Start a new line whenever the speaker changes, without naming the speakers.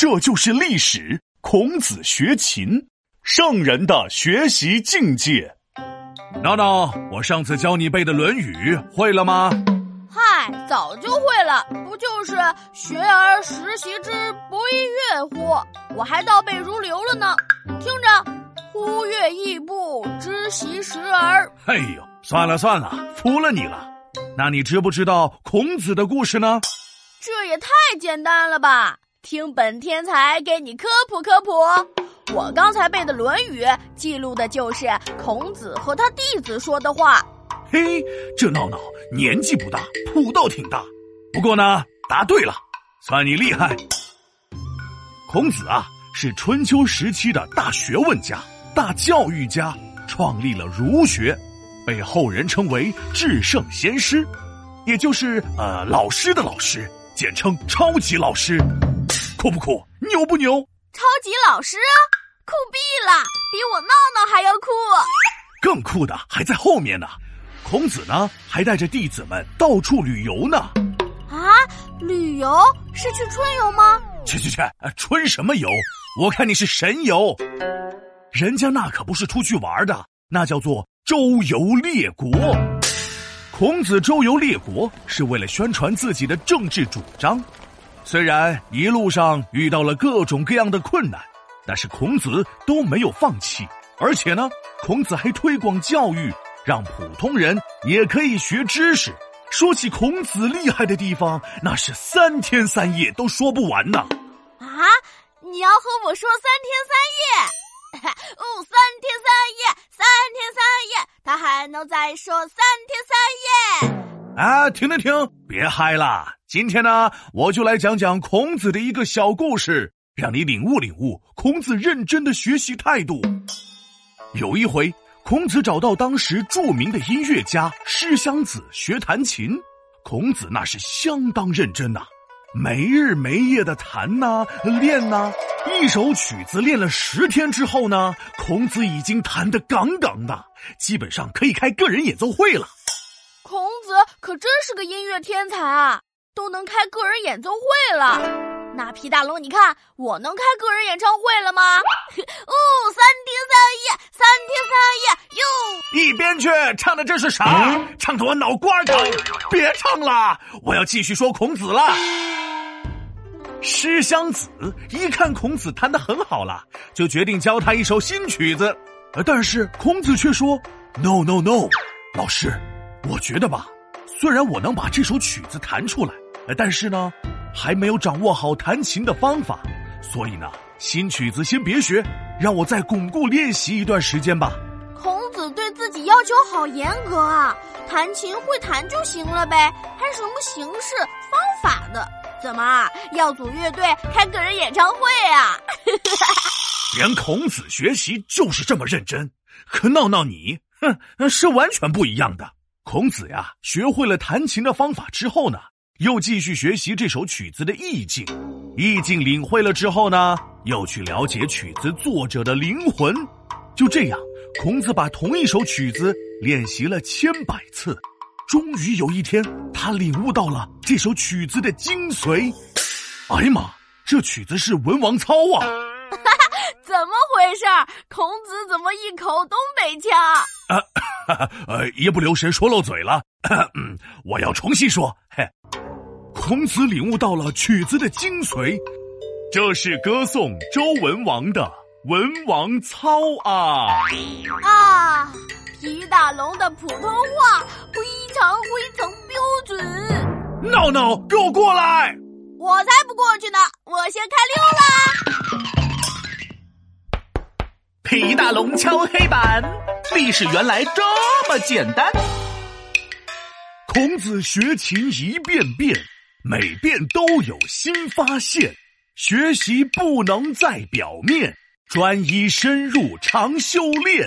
这就是历史。孔子学琴，圣人的学习境界。
闹闹，我上次教你背的《论语》会了吗？
嗨，早就会了，不就是“学而时习之，不亦说乎”？我还倒背如流了呢。听着，“忽跃逸步，知其时而”。
哎呦，算了算了，服了你了。那你知不知道孔子的故事呢？
这也太简单了吧！听本天才给你科普科普。我刚才背的《论语》记录的就是孔子和他弟子说的话。
嘿，这闹闹年纪不大，谱倒挺大。不过呢，答对了，算你厉害。孔子啊，是春秋时期的大学问家、大教育家，创立了儒学，被后人称为至圣先师，也就是呃老师的老师，简称超级老师。酷不酷？牛不牛？
超级老师啊，酷毙了！比我闹闹还要酷。
更酷的还在后面呢。孔子呢，还带着弟子们到处旅游呢。
啊，旅游是去春游吗？
去去去，春什么游？我看你是神游。人家那可不是出去玩的，那叫做周游列国。孔子周游列国是为了宣传自己的政治主张。虽然一路上遇到了各种各样的困难，但是孔子都没有放弃。而且呢，孔子还推广教育，让普通人也可以学知识。说起孔子厉害的地方，那是三天三夜都说不完呢。
啊，你要和我说三天三夜？哦，三天三夜，三天三夜，他还能再说三天三夜？
啊，停停停，别嗨了！今天呢，我就来讲讲孔子的一个小故事，让你领悟领悟孔子认真的学习态度。有一回，孔子找到当时著名的音乐家师襄子学弹琴，孔子那是相当认真呐，没日没夜的弹呐练呐，一首曲子练了十天之后呢，孔子已经弹得杠杠的，基本上可以开个人演奏会了。
孔子可真是个音乐天才啊，都能开个人演奏会了。那皮大龙，你看我能开个人演唱会了吗？哦，三天三夜，三天三夜哟！
一边去，唱的这是啥？唱的我脑瓜疼！别唱了，我要继续说孔子了。师襄子一看孔子弹的很好了，就决定教他一首新曲子。但是孔子却说：“No No No，老师。”我觉得吧，虽然我能把这首曲子弹出来，但是呢，还没有掌握好弹琴的方法，所以呢，新曲子先别学，让我再巩固练习一段时间吧。
孔子对自己要求好严格啊，弹琴会弹就行了呗，还什么形式方法的？怎么要组乐队开个人演唱会啊？
连孔子学习就是这么认真，可闹闹你，哼，是完全不一样的。孔子呀，学会了弹琴的方法之后呢，又继续学习这首曲子的意境，意境领会了之后呢，又去了解曲子作者的灵魂。就这样，孔子把同一首曲子练习了千百次，终于有一天，他领悟到了这首曲子的精髓。哎呀妈，这曲子是文王操啊！
怎么回事？孔子怎么一口东北腔？啊，
呃，一不留神说漏嘴了。嗯，我要重新说。嘿，孔子领悟到了曲子的精髓，这是歌颂周文王的文王操啊！
啊，皮大龙的普通话非常非常标准。
闹闹，给我过来！
我才不过去呢，我先开溜啦。
皮大龙敲黑板，历史原来这么简单。
孔子学琴一遍遍，每遍都有新发现。学习不能在表面，专一深入常修炼。